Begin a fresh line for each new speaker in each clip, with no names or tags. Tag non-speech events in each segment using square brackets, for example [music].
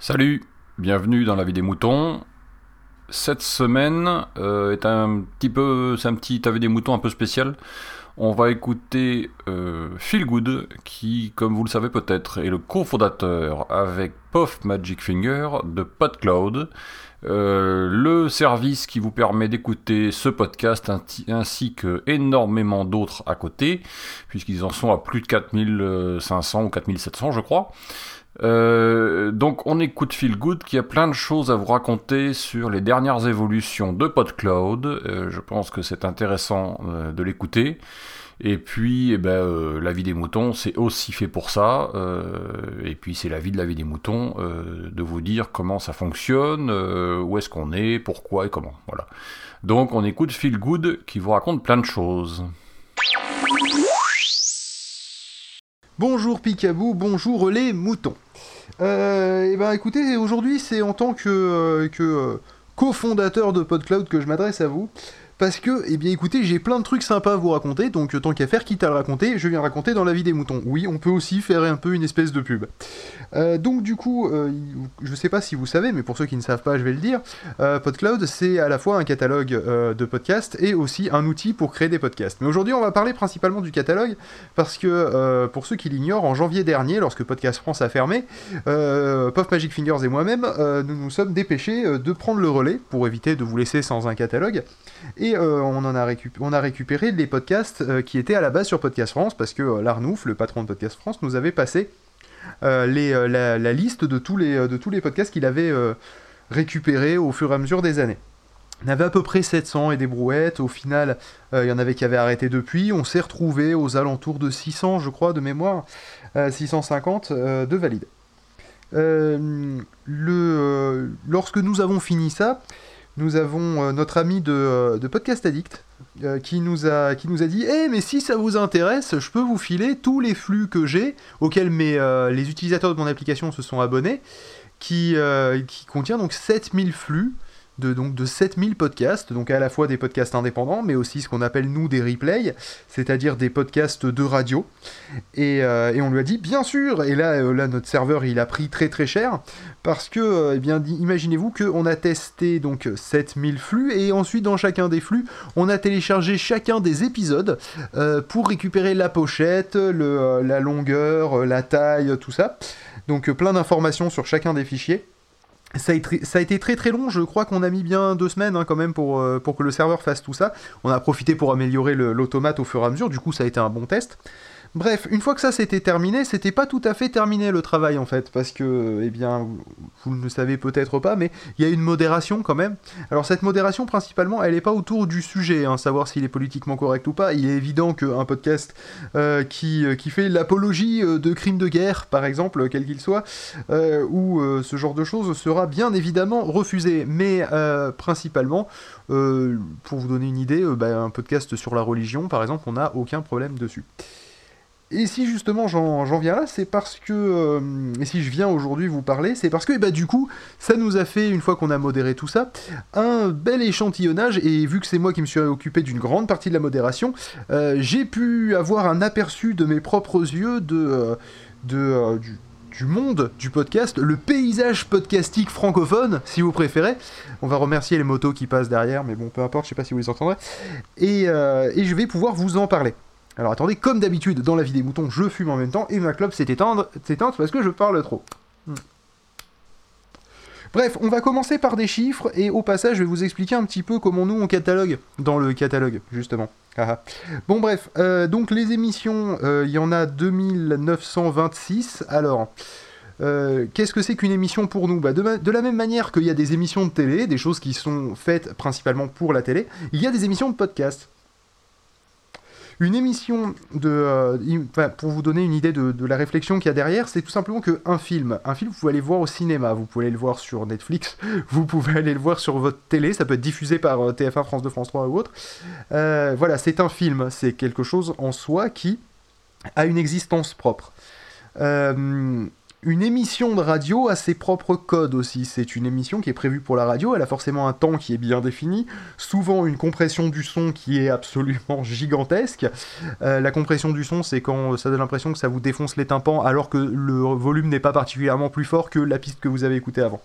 Salut, bienvenue dans la vie des moutons. Cette semaine euh, est un petit peu, c'est un petit avis des moutons un peu spécial. On va écouter euh, Phil Good, qui, comme vous le savez peut-être, est le cofondateur avec Puff Magic Finger de PodCloud, euh, le service qui vous permet d'écouter ce podcast ainsi- que énormément d'autres à côté, puisqu'ils en sont à plus de 4500 ou 4700 je crois. Euh, donc on écoute Phil Good qui a plein de choses à vous raconter sur les dernières évolutions de PodCloud. Euh, je pense que c'est intéressant euh, de l'écouter. Et puis, eh ben, la vie des moutons, c'est aussi fait pour ça. Et puis, c'est la vie de la vie des moutons, de vous dire comment ça fonctionne, où est-ce qu'on est, pourquoi et comment. Voilà. Donc, on écoute Phil Good qui vous raconte plein de choses.
Bonjour Picabou, bonjour les moutons. Euh, et ben écoutez, aujourd'hui c'est en tant que, euh, euh, cofondateur de PodCloud que je m'adresse à vous. Parce que, eh bien écoutez, j'ai plein de trucs sympas à vous raconter, donc euh, tant qu'à faire, quitte à le raconter, je viens raconter dans la vie des moutons. Oui, on peut aussi faire un peu une espèce de pub. Euh, donc du coup, euh, je sais pas si vous savez, mais pour ceux qui ne savent pas, je vais le dire, euh, PodCloud c'est à la fois un catalogue de podcasts et aussi un outil pour créer des podcasts. Mais aujourd'hui on va parler principalement du catalogue, parce que pour ceux qui l'ignorent, en janvier dernier, lorsque Podcast France a fermé, Puff Magic Fingers et moi-même, nous nous sommes dépêchés de prendre le relais pour éviter de vous laisser sans un catalogue. Euh, on, a récupéré les podcasts euh, qui étaient à la base sur Podcast France, parce que euh, Larnouf, le patron de Podcast France, nous avait passé la, liste de tous les, podcasts qu'il avait récupérés au fur et à mesure des années. On avait à peu près 700 et des brouettes. Au final, il y en avait qui avaient arrêté depuis. On s'est retrouvé aux alentours de 600, je crois, de mémoire. euh, 650 euh, de valides. Lorsque nous avons fini ça, nous avons euh, notre ami de, euh, Podcast Addict euh, qui, nous a, qui nous a dit Eh, mais si ça vous intéresse, je peux vous filer tous les flux que j'ai, auxquels mes, les utilisateurs de mon application se sont abonnés, qui, qui contient donc 7000 flux de, donc, de 7000 podcasts, donc à la fois des podcasts indépendants, mais aussi ce qu'on appelle nous des replays, c'est-à-dire des podcasts de radio. Et, euh, et on lui a dit bien sûr, et là, euh, là notre serveur il a pris très très cher, parce que, euh, eh bien, imaginez-vous qu'on a testé donc 7000 flux, et ensuite dans chacun des flux, on a téléchargé chacun des épisodes pour récupérer la pochette, le, la longueur, la taille, tout ça. Donc plein d'informations sur chacun des fichiers. Ça a, été, très très long, je crois qu'on a mis bien deux semaines hein, quand même pour, euh, pour que le serveur fasse tout ça. On a profité pour améliorer l'automate au fur et à mesure, du coup ça a été un bon test. Bref, une fois que ça s'était terminé, c'était pas tout à fait terminé le travail en fait, parce que, eh bien, vous ne le savez peut-être pas, mais il y a une modération quand même. Alors cette modération, principalement, elle n'est pas autour du sujet, hein, savoir s'il est politiquement correct ou pas. Il est évident qu'un podcast euh, qui, euh, qui fait l'apologie euh, de crimes de guerre, par exemple, quel qu'il soit, ou ce genre de choses sera bien évidemment refusé. Mais principalement, pour vous donner une idée, bah, un podcast sur la religion, par exemple, on n'a aucun problème dessus. Et si justement j'en viens là, c'est parce que, euh, et si je viens aujourd'hui vous parler, c'est parce que bah, du coup, ça nous a fait, une fois qu'on a modéré tout ça, un bel échantillonnage, et vu que c'est moi qui me suis occupé d'une grande partie de la modération, euh, j'ai pu avoir un aperçu de mes propres yeux de, euh, de, du, monde du podcast, le paysage podcastique francophone, si vous préférez. On va remercier les motos qui passent derrière, mais bon, peu importe, je sais pas si vous les entendrez. Et, et je vais pouvoir vous en parler. Alors attendez, comme d'habitude, dans la vie des moutons, je fume en même temps et ma clope s'est éteinte, parce que je parle trop. Hmm. Bref, on va commencer par des chiffres et au passage, je vais vous expliquer un petit peu comment nous on catalogue dans le catalogue, justement. Haha. bon, bref, euh, donc les émissions, euh, il y en a 2926. Alors, euh, qu'est-ce que c'est qu'une émission pour nous? Bah, de, de la même manière qu'il y a des émissions de télé, des choses qui sont faites principalement pour la télé, il y a des émissions de podcast. Une émission de. euh, pour vous donner une idée de, la réflexion qu'il y a derrière, c'est tout simplement qu'un film. Un film, vous pouvez aller le voir au cinéma, vous pouvez aller le voir sur Netflix, [laughs] vous pouvez aller le voir sur votre télé, ça peut être diffusé par euh, TF1, France 2, France 3 ou autre. Euh, voilà, c'est un film, c'est quelque chose en soi qui a une existence propre. Une émission de radio a ses propres codes aussi. C'est une émission qui est prévue pour la radio, elle a forcément un temps qui est bien défini, souvent une compression du son qui est absolument [laughs] gigantesque. Euh, la compression du son, c'est quand ça donne l'impression que ça vous défonce les tympans alors que le volume n'est pas particulièrement plus fort que la piste que vous avez écoutée avant.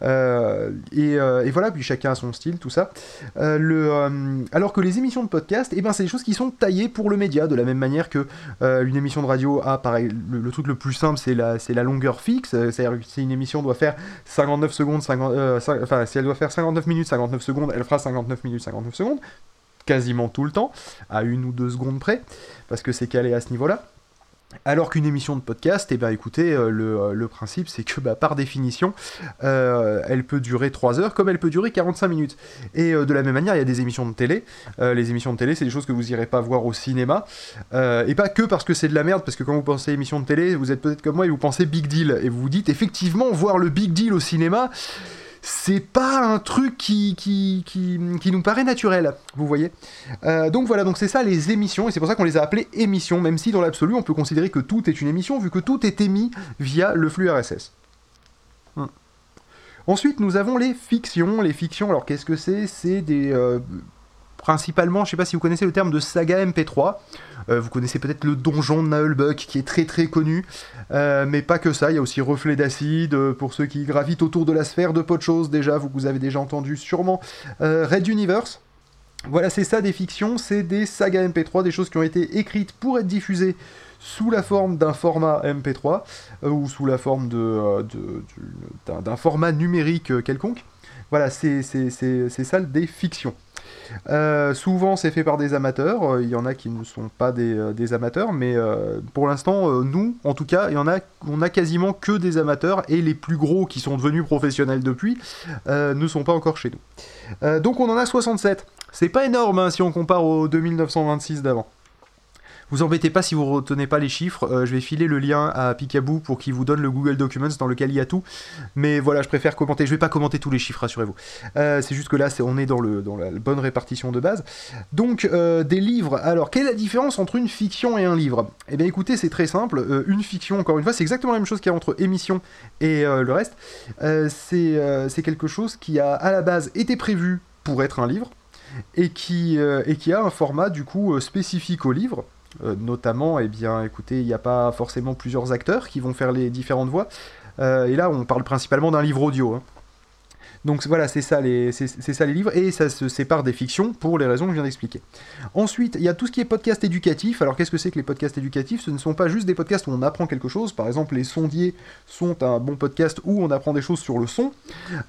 Euh, et, voilà, puis chacun a son style, tout ça. alors que les émissions de podcast, eh ben, c'est des choses qui sont taillées pour le média, de la même manière que une émission de radio a, pareil, le, truc le plus simple, c'est la, la longueur fixe. Euh, c'est-à-dire que si une émission doit faire 59 secondes, 50, euh, enfin, si elle doit faire 59 minutes, 59 secondes, elle fera 59 minutes, 59 secondes, quasiment tout le temps, à une ou deux secondes près, parce que c'est calé à ce niveau-là. Alors qu'une émission de podcast, eh ben, écoutez, euh, euh, le, principe c'est que bah, par définition, euh, elle peut durer 3 heures comme elle peut durer 45 minutes. Et de la même manière, il y a des émissions de télé. les émissions de télé, c'est des choses que vous irez pas voir au cinéma. et pas que parce que c'est de la merde, parce que quand vous pensez émission de télé, vous êtes peut-être comme moi et vous pensez big deal. Et vous vous dites effectivement, voir le big deal au cinéma, c'est pas un truc qui, nous paraît naturel, vous voyez. Euh, donc voilà, c'est ça les émissions, et c'est pour ça qu'on les a appelées émissions, même si dans l'absolu on peut considérer que tout est une émission, vu que tout est émis via le flux RSS. Hum. Ensuite, nous avons les fictions. Les fictions, alors qu'est-ce que c'est? C'est des... Euh, principalement, je sais pas si vous connaissez le terme de saga MP3. Euh, vous connaissez peut-être le donjon de Naulbuck qui est très très connu, euh, mais pas que ça. Il y a aussi Reflet d'acide euh, pour ceux qui gravitent autour de la sphère de choses Déjà, vous, vous avez déjà entendu sûrement Red Universe. Voilà, c'est ça des fictions, c'est des sagas MP3, des choses qui ont été écrites pour être diffusées sous la forme d'un format MP3 ou sous la forme d'un de, format numérique quelconque. Voilà, c'est ça des fictions. Euh, souvent, c'est fait par des amateurs. Il y en a qui ne sont pas des, euh, amateurs, mais euh, pour l'instant, nous, en tout cas, on a quasiment que des amateurs et les plus gros qui sont devenus professionnels depuis ne sont pas encore chez nous. donc, on en a 67. C'est pas énorme hein, si on compare aux 2926 d'avant. Vous embêtez pas si vous retenez pas les chiffres, euh, je vais filer le lien à Picaboo pour qu'il vous donne le Google Documents dans lequel il y a tout. Mais voilà, je préfère commenter. Je vais pas commenter tous les chiffres, rassurez-vous. Euh, c'est juste que là, on est dans, la bonne répartition de base. Donc, euh, des livres. Alors, quelle est la différence entre une fiction et un livre? Eh bien, écoutez, c'est très simple. une fiction, encore une fois, c'est exactement la même chose qu'il y a entre émission et le reste. c'est quelque chose qui a à la base été prévu pour être un livre et qui a un format du coup spécifique au livre. Euh, notamment, eh bien, écoutez, il n'y a pas forcément plusieurs acteurs qui vont faire les différentes voix. Euh, et là, on parle principalement d'un livre audio. Hein. Donc voilà, c'est ça, les, livres, et ça se sépare des fictions pour les raisons que je viens d'expliquer. Ensuite, il y a tout ce qui est podcast éducatif. Alors qu'est-ce que c'est que les podcasts éducatifs? Ce ne sont pas juste des podcasts où on apprend quelque chose. Par exemple, les sondiers sont un bon podcast où on apprend des choses sur le son,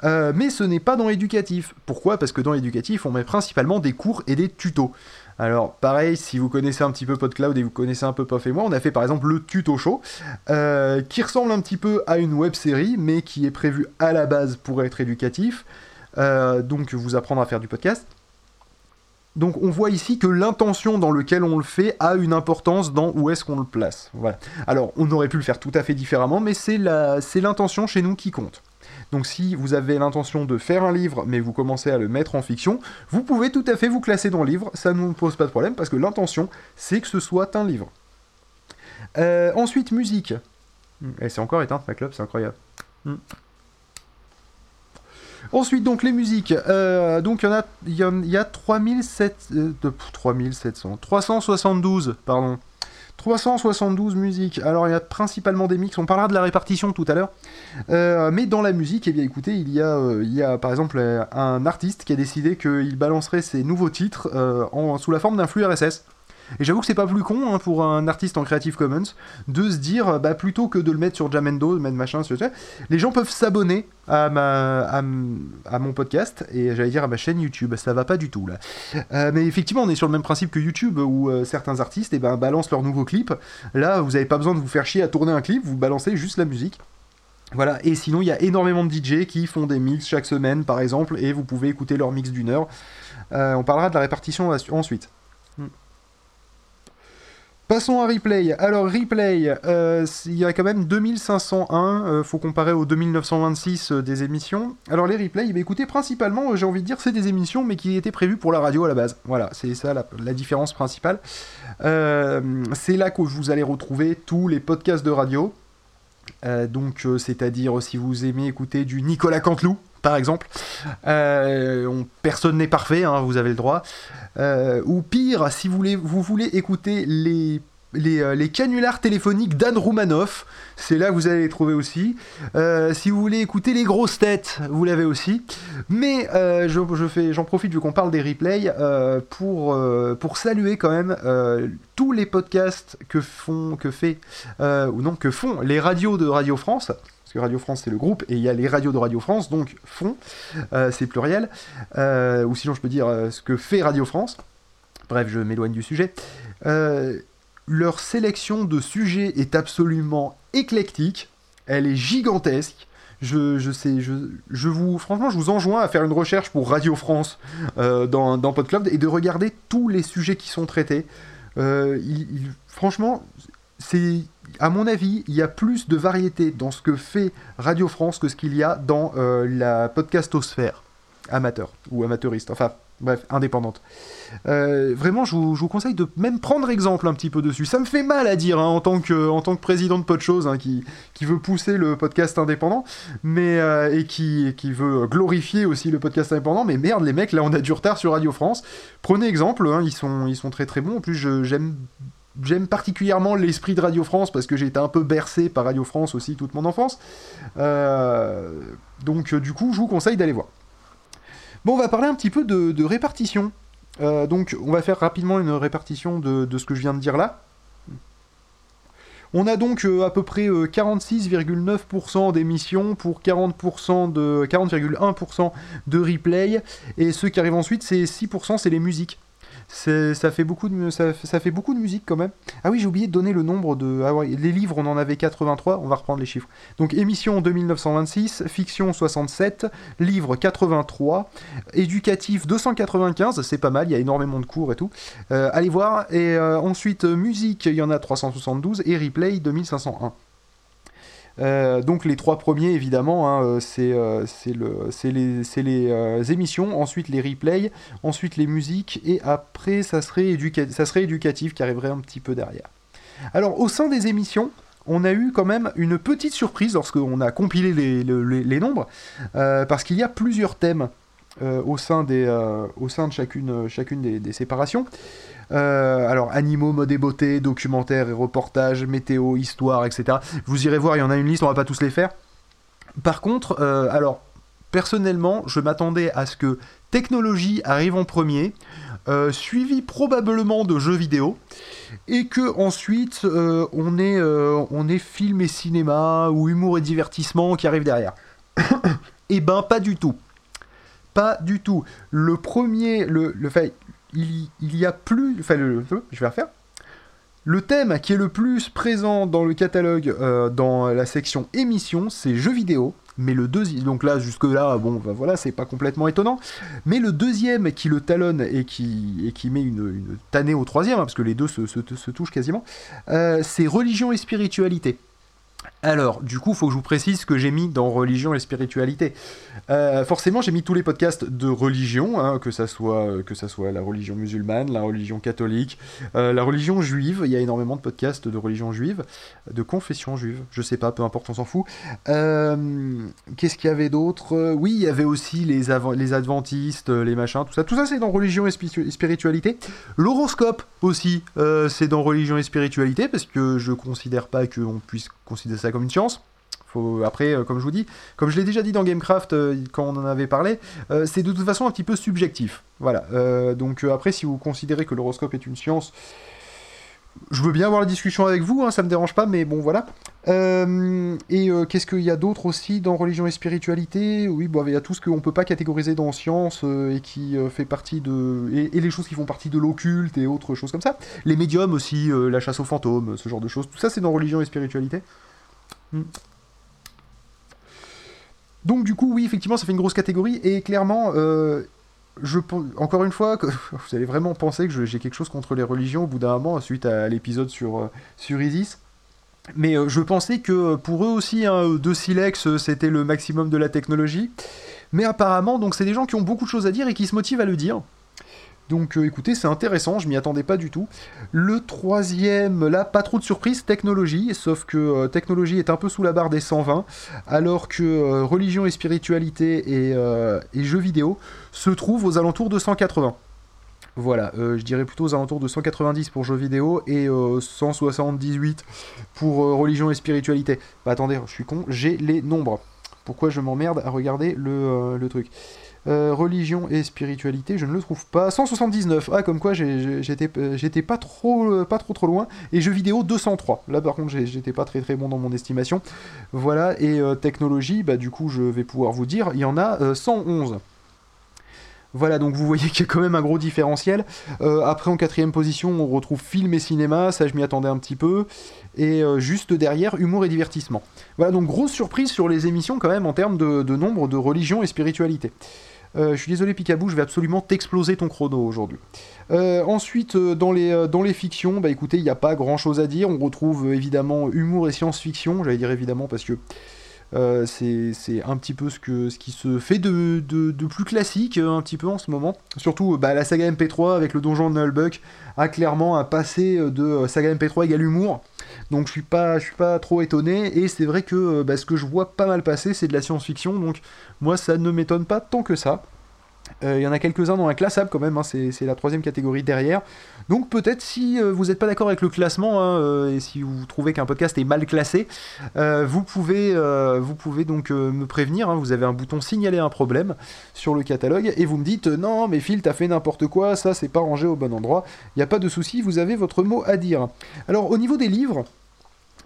euh, mais ce n'est pas dans l'éducatif. Pourquoi? Parce que dans l'éducatif, on met principalement des cours et des tutos. Alors pareil, si vous connaissez un petit peu PodCloud et vous connaissez un peu Puff et moi, on a fait par exemple le tuto show, euh, qui ressemble un petit peu à une web série, mais qui est prévu à la base pour être éducatif, euh, donc vous apprendre à faire du podcast. Donc on voit ici que l'intention dans laquelle on le fait a une importance dans où est-ce qu'on le place. Alors on aurait pu le faire tout à fait différemment, mais c'est l'intention chez nous qui compte. Donc si vous avez l'intention de faire un livre, mais vous commencez à le mettre en fiction, vous pouvez tout à fait vous classer dans le livre, ça ne nous pose pas de problème, parce que l'intention, c'est que ce soit un livre. Euh, ensuite, musique. Et eh, c'est encore éteinte ma club, c'est incroyable. Hmm. Ensuite, donc les musiques. Euh, donc il y en a, y, a, y a 3700, 372, pardon, 372 musiques. Alors il y a principalement des mix, on parlera de la répartition tout à l'heure. Euh, mais dans la musique, eh bien écoutez, il y, a, euh, il y a par exemple un artiste qui a décidé qu'il balancerait ses nouveaux titres euh, sous la forme d'un flux RSS. Et j'avoue que c'est pas plus con hein, pour un artiste en Creative Commons de se dire, bah, plutôt que de le mettre sur Jamendo, de mettre machin, les gens peuvent s'abonner à, ma, à, mon podcast et j'allais dire à ma chaîne YouTube. Ça va pas du tout là. Euh, mais effectivement, on est sur le même principe que YouTube où euh, certains artistes eh ben, balancent leurs nouveaux clips. Là, vous avez pas besoin de vous faire chier à tourner un clip, vous balancez juste la musique. Voilà, et sinon il y a énormément de DJ qui font des mix chaque semaine par exemple, et vous pouvez écouter leur mix d'une heure. Euh, on parlera de la répartition ensuite. Passons à Replay. Alors Replay, euh, il y a quand même 2501, euh, faut comparer aux 2926 euh, des émissions. Alors les Replay, bah, écoutez, principalement, j'ai envie de dire, c'est des émissions, mais qui étaient prévues pour la radio à la base. Voilà, c'est ça la, différence principale. c'est là que vous allez retrouver tous les podcasts de radio. Donc, c'est-à-dire si vous aimez écouter du Nicolas Canteloup, par exemple. personne n'est parfait, hein, vous avez le droit. ou pire, si vous voulez, vous voulez écouter les euh, les, canulars téléphoniques d'Anne Roumanoff, c'est là que vous allez les trouver aussi. Euh, si vous voulez écouter les grosses têtes, vous l'avez aussi. Mais euh, j'en profite vu qu'on parle des replays pour, pour saluer quand même tous les podcasts que font, que fait, ou non, que font les radios de Radio France. Parce que Radio France c'est le groupe et il y a les radios de Radio France, donc font, c'est pluriel. ou sinon je peux dire ce que fait Radio France. Bref, je m'éloigne du sujet leur sélection de sujets est absolument éclectique, elle est gigantesque. Je, sais, je, vous, franchement, je vous enjoins à faire une recherche pour Radio France euh, dans, dans PodClub et de regarder tous les sujets qui sont traités. Euh, franchement, c'est, à mon avis, il y a plus de variété dans ce que fait Radio France que ce qu'il y a dans euh, la podcastosphère amateur ou amateuriste. Enfin, bref, indépendante. Euh, vraiment, je vous, conseille de même prendre exemple un petit peu dessus. Ça me fait mal à dire hein, en, tant que, en tant que président de Podchose hein, qui, qui veut pousser le podcast indépendant mais, euh, et qui, qui veut glorifier aussi le podcast indépendant. Mais merde, les mecs, là, on a du retard sur Radio France. Prenez exemple, hein, ils, sont, ils sont très très bons. En plus, j'aime J'aime particulièrement l'esprit de Radio France parce que j'ai été un peu bercé par Radio France aussi toute mon enfance. Euh, donc du coup, je vous conseille d'aller voir. Bon, on va parler un petit peu de, répartition. Euh, donc, on va faire rapidement une répartition de, ce que je viens de dire là. On a donc euh, à peu près 46,9% euh, d'émissions pour 40% de 40,1% de replay et ceux qui arrivent ensuite c'est 6% c'est les musiques ça fait, beaucoup de, musique quand même. Ah oui, j'ai oublié de donner le nombre de. Ah les livres, on en avait 83, on va reprendre les chiffres. Donc émission 2926, fiction 67, livre 83, éducatif 295, c'est pas mal, il y a énormément de cours et tout. Euh, allez voir. Et euh, ensuite, musique, il y en a 372, et replay 2501. Euh, donc les trois premiers, évidemment, hein, euh, euh, c'est les, émissions, ensuite les replays, ensuite les musiques, et après ça serait, ça serait éducatif qui arriverait un petit peu derrière. Alors au sein des émissions, on a eu quand même une petite surprise lorsqu'on a compilé les, nombres, parce qu'il y a plusieurs thèmes au, sein des, au sein de chacune, chacune des séparations. Euh, alors, animaux, mode et beauté, documentaire et reportage, météo, histoire, etc. Vous irez voir, il y en a une liste, on va pas tous les faire. Par contre, euh, alors, personnellement, je m'attendais à ce que technologie arrive en premier, euh, suivi probablement de jeux vidéo, et que ensuite on, ait, on ait film et cinéma, ou humour et divertissement qui arrivent derrière. [coughs] Eh ben, pas du tout. Pas du tout. Le premier, le fait, il, y a plus. Enfin, je vais refaire. Le thème qui est le plus présent dans le catalogue, euh, dans la section émissions, c'est jeux vidéo. Mais le deuxième, donc là jusque là, bon, ben voilà, c'est pas complètement étonnant. Mais le deuxième qui le talonne et qui, et qui met une, tannée au troisième, hein, parce que les deux se, se, touchent quasiment, euh, c'est religion et spiritualité. Alors, du coup, faut que je vous précise ce que j'ai mis dans religion et spiritualité. Euh, forcément, j'ai mis tous les podcasts de religion, hein, que, ça soit, ça soit la religion musulmane, la religion catholique, euh, la religion juive. Il y a énormément de podcasts de religion juive, de confession juive. Je sais pas, peu importe, on s'en fout. Euh, qu'est-ce qu'il y avait d'autre? Oui, il y avait aussi les, les adventistes, les machins, tout ça. Tout ça, c'est dans religion et spiritualité. L'horoscope aussi, c'est dans religion et spiritualité, parce que je considère pas qu'on puisse considérer ça comme une science. Après, euh, comme je vous dis, comme je l'ai déjà dit dans Gamecraft euh, quand on en avait parlé, euh, c'est de toute façon un petit peu subjectif. Voilà. donc après, si vous considérez que l'horoscope est une science, je veux bien avoir la discussion avec vous, hein, ça me dérange pas, mais bon voilà. et qu'est-ce qu'il y a d'autre aussi dans religion et spiritualité? Oui, il y a tout ce qu'on peut pas catégoriser dans science et qui fait partie de. Et, les choses qui font partie de l'occulte et autres choses comme ça. Les médiums aussi, la chasse aux fantômes, ce genre de choses. Tout ça, c'est dans religion et spiritualité. Hmm. Donc du coup, oui, effectivement, ça fait une grosse catégorie, et clairement, euh, je, encore une fois, que [laughs] vous allez vraiment penser que j'ai quelque chose contre les religions au bout d'un moment, suite à l'épisode sur, euh, sur Isis. Mais euh, je pensais que pour eux aussi, hein, de Silex, c'était le maximum de la technologie. Mais apparemment, donc c'est des gens qui ont beaucoup de choses à dire et qui se motivent à le dire. Donc écoutez, c'est intéressant, je m'y attendais pas du tout. Le troisième, là, pas trop de surprise, technologie, sauf que technologie est un peu sous la barre des 120, alors que religion et spiritualité et, jeux vidéo se trouvent aux alentours de 180. Voilà, euh, je dirais plutôt aux alentours de 190 pour jeux vidéo et 178 euh, pour euh, religion et spiritualité. Bah attendez, je suis con, j'ai les nombres. Pourquoi je m'emmerde à regarder le, truc? Religion et spiritualité, je ne le trouve pas. 179. Ah, comme quoi j'étais pas trop, pas trop trop loin. Et jeux vidéo 203. Là, par contre, j'étais pas très très bon dans mon estimation. Voilà. Et technologie, bah du coup, je vais pouvoir vous dire, il y en a 111. Voilà, donc vous voyez [laughs] qu'il y a quand même un gros différentiel. Euh, après, en quatrième position, on retrouve film et cinéma, ça je m'y attendais un petit peu. Et euh, juste derrière, humour et divertissement. Voilà, donc grosse surprise sur les émissions quand même en termes de, nombre de religion et spiritualité. Euh, je suis désolé Picabou, je vais absolument t'exploser ton chrono aujourd'hui. ensuite, dans, les, dans les fictions, bah écoutez, il n'y a pas grand chose à dire. On retrouve évidemment humour et science-fiction, j'allais dire évidemment parce que euh, c'est un petit peu ce, qui se fait de, plus classique euh, un petit peu en ce moment. Surtout bah, la saga MP3 avec le donjon de Nullbuck a clairement un passé de euh, saga MP3 égale humour. Donc je suis pas, suis pas trop étonné et c'est vrai que bah, ce que je vois pas mal passer c'est de la science-fiction donc moi ça ne m'étonne pas tant que ça. Euh, il y en a quelques-uns dans un classable quand même, hein, c'est la troisième catégorie derrière. Donc peut-être si euh, vous n'êtes pas d'accord avec le classement hein, euh, et si vous trouvez qu'un podcast est mal classé, vous, pouvez, vous pouvez donc me prévenir. Hein. vous avez un bouton signaler un problème sur le catalogue et vous me dites non mais Phil t'as fait n'importe quoi, ça c'est pas rangé au bon endroit. Il n'y a pas de souci, vous avez votre mot à dire. Alors au niveau des livres,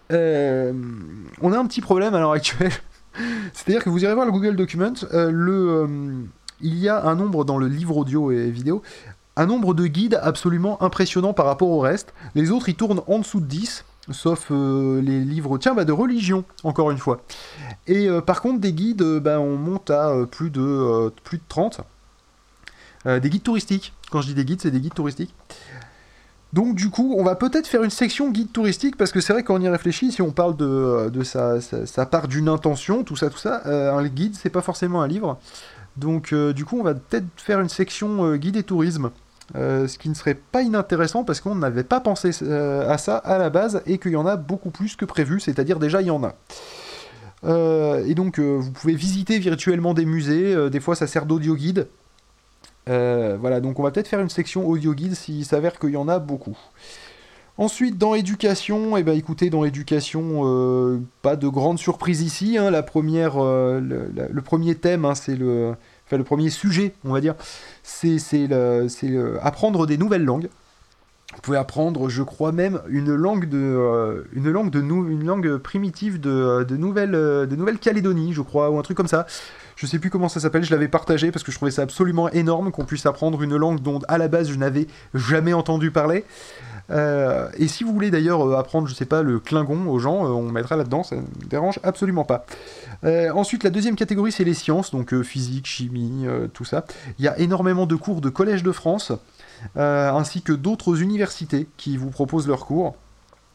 on a un petit problème à l'heure actuelle. [laughs] C'est-à-dire que vous irez voir le Google Document, le il y a un nombre dans le livre audio et vidéo, un nombre de guides absolument impressionnant par rapport au reste. Les autres, ils tournent en dessous de 10, sauf euh, les livres tiens, bah, de religion, encore une fois. Et euh, par contre, des guides, euh, bah, on monte à plus, de, plus de 30. des guides touristiques. Quand je dis des guides, c'est des guides touristiques. Donc du coup, on va peut-être faire une section guide touristique, parce que c'est vrai qu'on y réfléchit, si on parle de, de sa, part d'une intention, tout ça, tout ça, un guide, c'est pas forcément un livre. Donc euh, du coup, on va peut-être faire une section euh, guide et tourisme. Euh, ce qui ne serait pas inintéressant parce qu'on n'avait pas pensé à ça à la base et qu'il y en a beaucoup plus que prévu, c'est-à-dire déjà il y en a. et donc vous pouvez visiter virtuellement des musées, des fois ça sert d'audio guide. voilà, donc on va peut-être faire une section audio guide s'il s'avère qu'il y en a beaucoup. Ensuite, dans éducation, eh ben, écoutez, dans éducation, pas de grande surprise ici. Hein. la première, le, premier thème, hein, c'est le, enfin le premier sujet, on va dire, c'est apprendre des nouvelles langues. Vous pouvez apprendre, je crois même, une langue de, euh, une langue de une langue primitive de, de Nouvelle, de Nouvelle-Calédonie, je crois, ou un truc comme ça. Je sais plus comment ça s'appelle, je l'avais partagé parce que je trouvais ça absolument énorme qu'on puisse apprendre une langue dont à la base je n'avais jamais entendu parler. Euh, et si vous voulez d'ailleurs euh, apprendre, je sais pas, le Klingon aux gens, on mettra là-dedans, ça ne dérange absolument pas. Euh, ensuite, la deuxième catégorie, c'est les sciences, donc euh, physique, chimie, euh, tout ça. Il y a énormément de cours de Collège de France, ainsi que d'autres universités qui vous proposent leurs cours.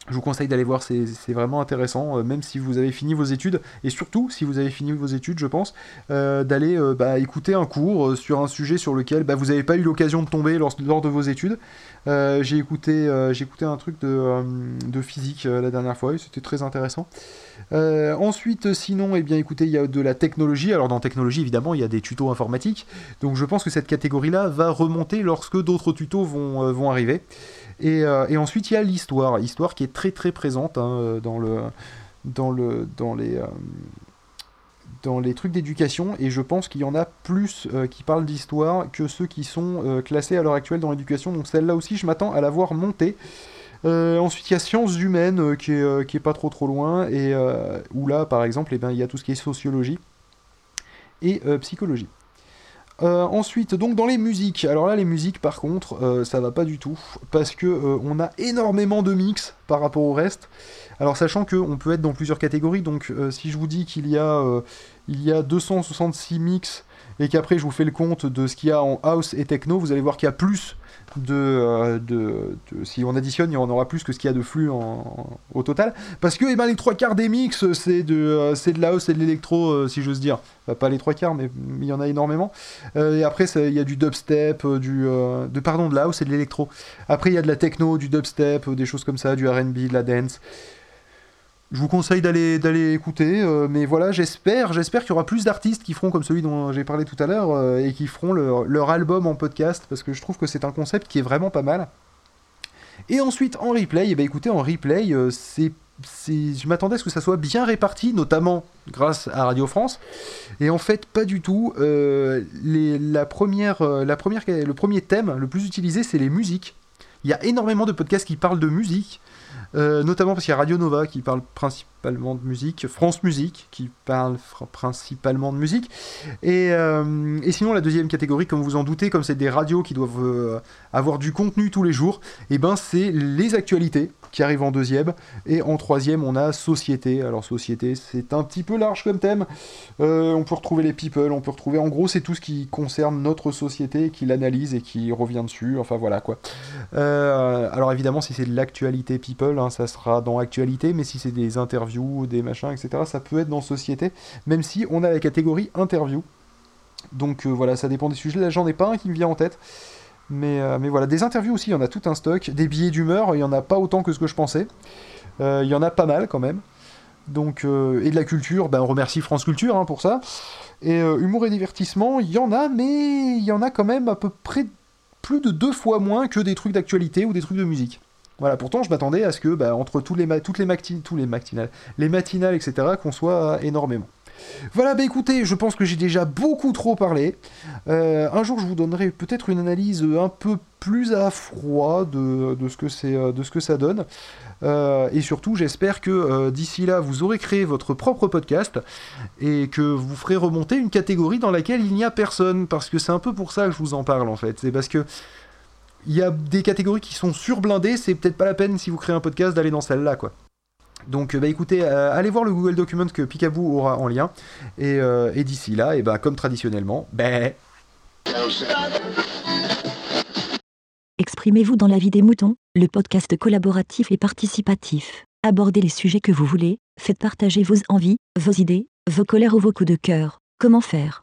Je vous conseille d'aller voir, c'est vraiment intéressant, même si vous avez fini vos études, et surtout si vous avez fini vos études, je pense, d'aller bah, écouter un cours sur un sujet sur lequel bah, vous n'avez pas eu l'occasion de tomber lors, de vos études. J'ai écouté, écouté, un truc de, physique la dernière fois, et c'était très intéressant. Euh, ensuite, sinon, eh bien, écoutez, il y a de la technologie. Alors, dans technologie, évidemment, il y a des tutos informatiques. Donc, je pense que cette catégorie-là va remonter lorsque d'autres tutos euh, vont arriver. Euh, et, ensuite, il y a l'histoire. Histoire qui est très très présente hein, dans, le, dans, le, dans, les, trucs d'éducation. Et je pense qu'il y en a plus qui parlent d'histoire que ceux qui sont classés à l'heure actuelle dans l'éducation. Donc, celle-là aussi, je m'attends à la voir monter. Euh, ensuite, il y a sciences humaines euh, qui, est, euh, qui est pas trop trop loin, et où là, par exemple, eh ben, il y a tout ce qui est sociologie et psychologie. Ensuite, donc dans les musiques, alors là les musiques par contre, ça va pas du tout, parce que on a énormément de mix par rapport au reste. Alors sachant qu'on peut être dans plusieurs catégories, donc si je vous dis qu'il y a il y a 266 mix et qu'après je vous fais le compte de ce qu'il y a en house et techno, vous allez voir qu'il y a plus de, de, si on additionne, il y aura plus que ce qu'il y a de flux au total. Parce que eh ben, les trois quarts des mix, c'est de, de la hausse et de l'électro, si j'ose dire. pas les trois quarts, mais il y en a énormément. et après, il y a du dubstep, du, pardon, de la house et de l'électro. Après, il y a de la techno, du dubstep, des choses comme ça, du RB, de la dance. Je vous conseille d'aller d'aller écouter, euh, mais voilà, j'espère j'espère qu'il y aura plus d'artistes qui feront comme celui dont j'ai parlé tout à l'heure euh, et qui feront leur, album en podcast parce que je trouve que c'est un concept qui est vraiment pas mal. Et ensuite en replay, eh ben écoutez en replay, euh, c'est je m'attendais à ce que ça soit bien réparti, notamment grâce à Radio France. Et en fait, pas du tout. La première, la première, le premier thème le plus utilisé, c'est les musiques. Il y a énormément de podcasts qui parlent de musique. Euh, notamment parce qu'il y a Radio Nova qui parle principalement de musique, France Musique qui parle principalement de musique, et, euh, et, sinon la deuxième catégorie, comme vous en doutez, comme c'est des radios qui doivent euh, avoir du contenu tous les jours, et eh ben c'est les actualités qui arrivent en deuxième, et en troisième on a Société. Alors Société c'est un petit peu large comme thème, on peut retrouver les people, on peut retrouver, en gros c'est tout ce qui concerne notre société, qui l'analyse et qui revient dessus, enfin voilà quoi. alors évidemment si c'est de l'actualité people, Hein, ça sera dans actualité, mais si c'est des interviews, des machins, etc., ça peut être dans société, même si on a la catégorie interview. Donc euh, voilà, ça dépend des sujets. Là, j'en ai pas un qui me vient en tête. Mais, euh, mais voilà, des interviews aussi, il y en a tout un stock. Des billets d'humeur, il y en a pas autant que ce que je pensais. Euh, il y en a pas mal quand même. Donc, et de la culture, ben, on remercie France Culture hein, pour ça. Et humour et divertissement, il y en a, mais il y en a quand même à peu près plus de deux fois moins que des trucs d'actualité ou des trucs de musique. Voilà, pourtant je m'attendais à ce que, bah, entre tous les toutes les, matinales, les matinales, etc., qu'on soit énormément. Voilà, bah écoutez, je pense que j'ai déjà beaucoup trop parlé. Euh, un jour, je vous donnerai peut-être une analyse un peu plus à froid de, ce, que c'est, euh, ce que ça donne. Euh, et surtout, j'espère que d'ici là, vous aurez créé votre propre podcast et que vous ferez remonter une catégorie dans laquelle il n'y a personne. Parce que c'est un peu pour ça que je vous en parle en fait. C'est parce que il y a des catégories qui sont surblindées, c'est peut-être pas la peine si vous créez un podcast d'aller dans celle-là, quoi. Donc, bah écoutez, euh, allez voir le Google Document que Picaboo aura en lien. Et, euh, d'ici là, et bah, comme traditionnellement, ben.
Exprimez-vous dans la vie des moutons, le podcast collaboratif et participatif. Abordez les sujets que vous voulez, faites partager vos envies, vos idées, vos colères ou vos coups de cœur. Comment faire?